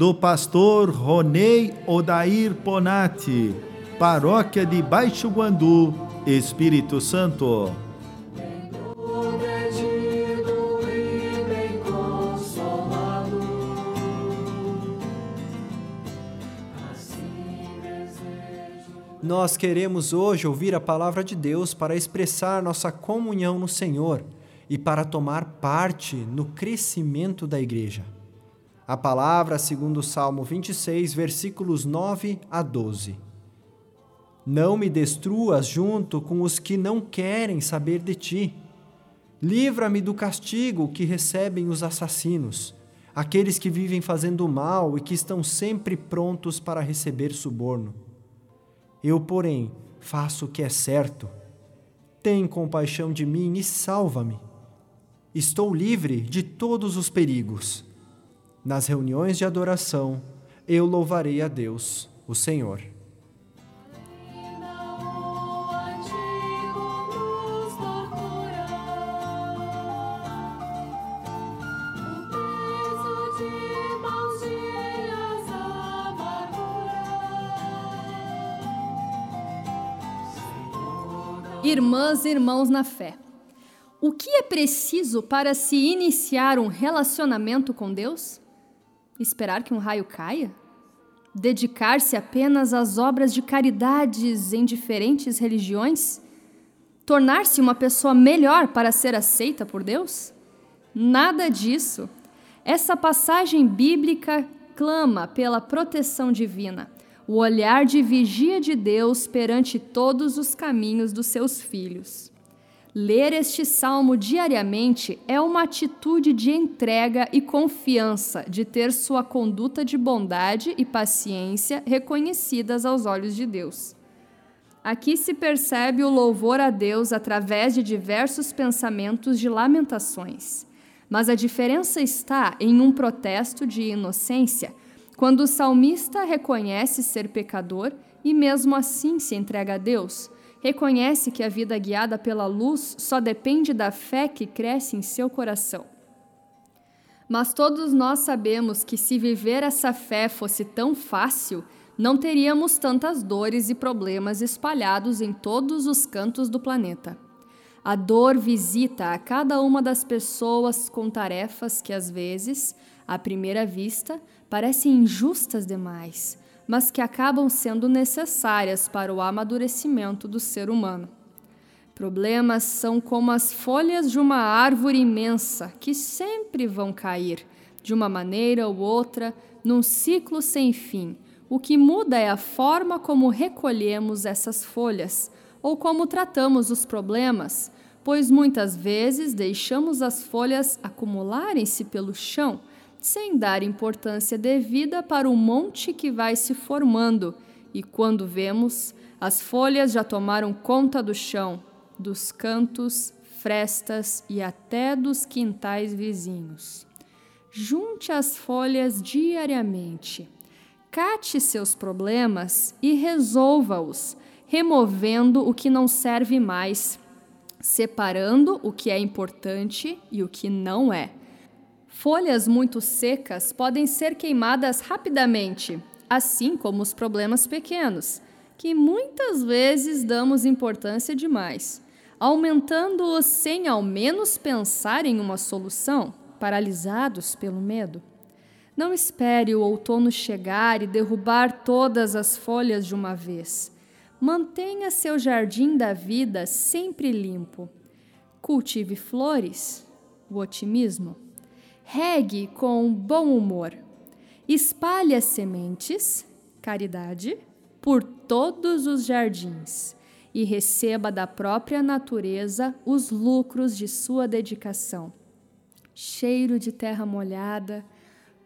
do pastor Ronei Odair Ponati, paróquia de Baixo Guandu, Espírito Santo. Nós queremos hoje ouvir a palavra de Deus para expressar nossa comunhão no Senhor e para tomar parte no crescimento da igreja. A palavra, segundo o Salmo 26, versículos 9 a 12. Não me destruas junto com os que não querem saber de ti. Livra-me do castigo que recebem os assassinos, aqueles que vivem fazendo mal e que estão sempre prontos para receber suborno. Eu, porém, faço o que é certo. Tem compaixão de mim e salva-me. Estou livre de todos os perigos nas reuniões de adoração, eu louvarei a Deus, o Senhor. Irmãs e irmãos na fé, o que é preciso para se iniciar um relacionamento com Deus? Esperar que um raio caia? Dedicar-se apenas às obras de caridades em diferentes religiões? Tornar-se uma pessoa melhor para ser aceita por Deus? Nada disso. Essa passagem bíblica clama pela proteção divina, o olhar de vigia de Deus perante todos os caminhos dos seus filhos. Ler este salmo diariamente é uma atitude de entrega e confiança de ter sua conduta de bondade e paciência reconhecidas aos olhos de Deus. Aqui se percebe o louvor a Deus através de diversos pensamentos de lamentações. Mas a diferença está em um protesto de inocência, quando o salmista reconhece ser pecador e mesmo assim se entrega a Deus reconhece que a vida guiada pela luz só depende da fé que cresce em seu coração. Mas todos nós sabemos que se viver essa fé fosse tão fácil, não teríamos tantas dores e problemas espalhados em todos os cantos do planeta. A dor visita a cada uma das pessoas com tarefas que, às vezes, à primeira vista, parecem injustas demais, mas que acabam sendo necessárias para o amadurecimento do ser humano. Problemas são como as folhas de uma árvore imensa que sempre vão cair, de uma maneira ou outra, num ciclo sem fim. O que muda é a forma como recolhemos essas folhas ou como tratamos os problemas, pois muitas vezes deixamos as folhas acumularem-se pelo chão sem dar importância devida para o monte que vai se formando, e quando vemos, as folhas já tomaram conta do chão, dos cantos, frestas e até dos quintais vizinhos. Junte as folhas diariamente. Cate seus problemas e resolva-os, removendo o que não serve mais, separando o que é importante e o que não é. Folhas muito secas podem ser queimadas rapidamente, assim como os problemas pequenos, que muitas vezes damos importância demais, aumentando-os sem ao menos pensar em uma solução, paralisados pelo medo. Não espere o outono chegar e derrubar todas as folhas de uma vez. Mantenha seu jardim da vida sempre limpo. Cultive flores, o otimismo regue com bom humor. Espalhe as sementes, caridade, por todos os jardins e receba da própria natureza os lucros de sua dedicação. Cheiro de terra molhada,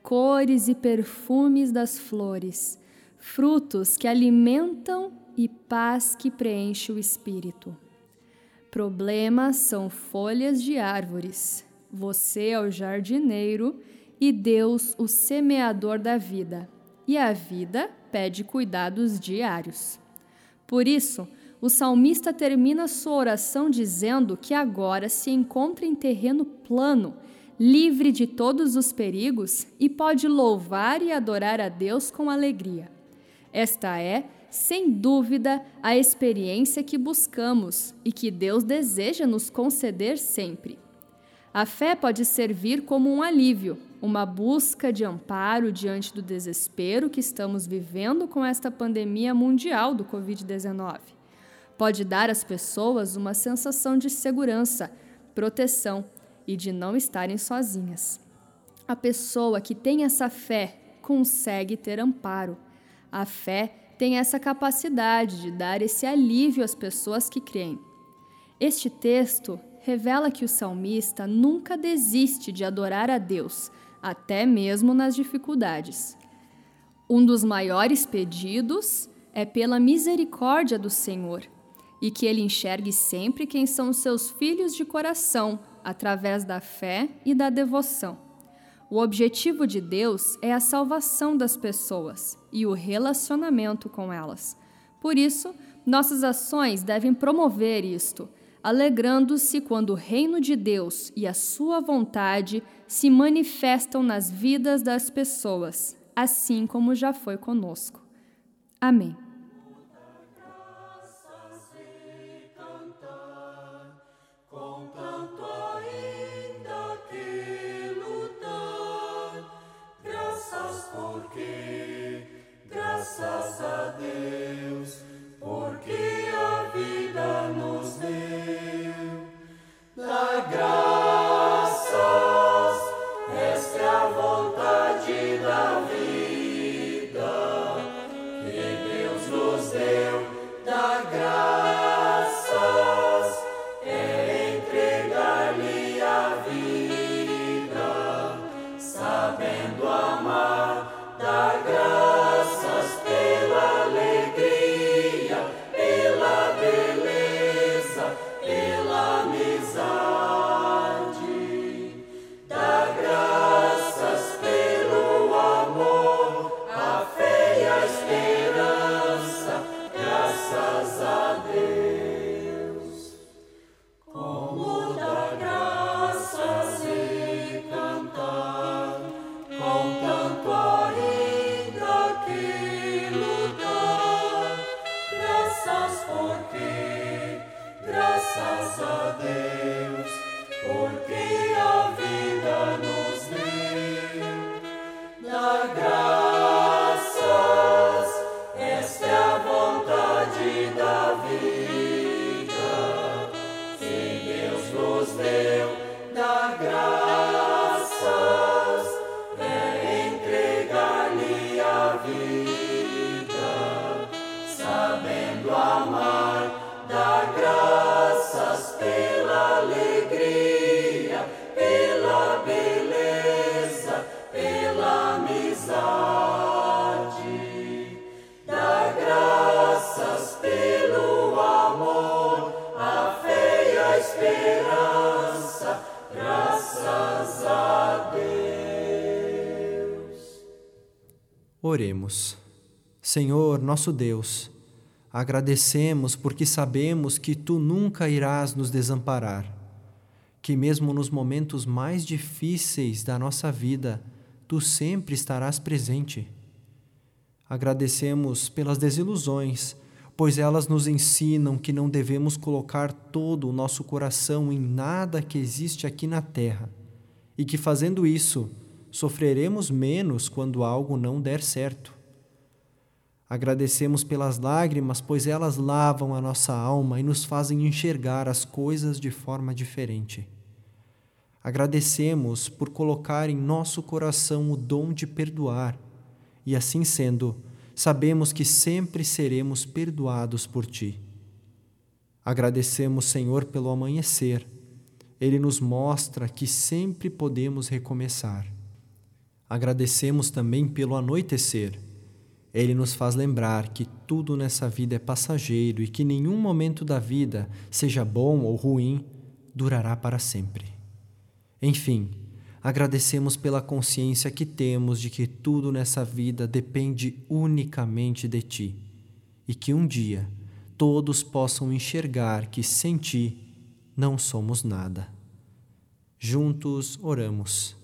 cores e perfumes das flores, frutos que alimentam e paz que preenche o espírito. Problemas são folhas de árvores. Você é o jardineiro e Deus o semeador da vida. E a vida pede cuidados diários. Por isso, o salmista termina sua oração dizendo que agora se encontra em terreno plano, livre de todos os perigos e pode louvar e adorar a Deus com alegria. Esta é, sem dúvida, a experiência que buscamos e que Deus deseja nos conceder sempre. A fé pode servir como um alívio, uma busca de amparo diante do desespero que estamos vivendo com esta pandemia mundial do Covid-19. Pode dar às pessoas uma sensação de segurança, proteção e de não estarem sozinhas. A pessoa que tem essa fé consegue ter amparo a fé tem essa capacidade de dar esse alívio às pessoas que creem. Este texto revela que o salmista nunca desiste de adorar a Deus, até mesmo nas dificuldades. Um dos maiores pedidos é pela misericórdia do Senhor e que ele enxergue sempre quem são seus filhos de coração através da fé e da devoção. O objetivo de Deus é a salvação das pessoas e o relacionamento com elas. Por isso, nossas ações devem promover isto, alegrando-se quando o reino de Deus e a sua vontade se manifestam nas vidas das pessoas, assim como já foi conosco. Amém. porque, graças a Deus, porque a vida nos deu da graça. Oremos. Senhor, nosso Deus, agradecemos porque sabemos que tu nunca irás nos desamparar, que mesmo nos momentos mais difíceis da nossa vida, tu sempre estarás presente. Agradecemos pelas desilusões, pois elas nos ensinam que não devemos colocar todo o nosso coração em nada que existe aqui na terra, e que fazendo isso, sofreremos menos quando algo não der certo. Agradecemos pelas lágrimas, pois elas lavam a nossa alma e nos fazem enxergar as coisas de forma diferente. Agradecemos por colocar em nosso coração o dom de perdoar, e assim sendo, sabemos que sempre seremos perdoados por Ti. Agradecemos, Senhor, pelo amanhecer. Ele nos mostra que sempre podemos recomeçar. Agradecemos também pelo anoitecer. Ele nos faz lembrar que tudo nessa vida é passageiro e que nenhum momento da vida, seja bom ou ruim, durará para sempre. Enfim, agradecemos pela consciência que temos de que tudo nessa vida depende unicamente de Ti e que um dia todos possam enxergar que sem Ti não somos nada. Juntos oramos.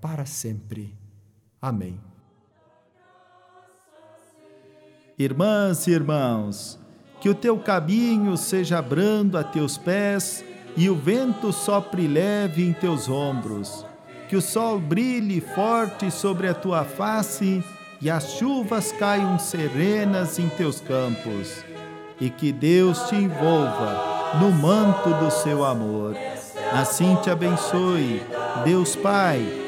para sempre. Amém. Irmãs e irmãos, que o teu caminho seja brando a teus pés e o vento sopre leve em teus ombros. Que o sol brilhe forte sobre a tua face e as chuvas caiam serenas em teus campos. E que Deus te envolva no manto do seu amor. Assim te abençoe, Deus Pai,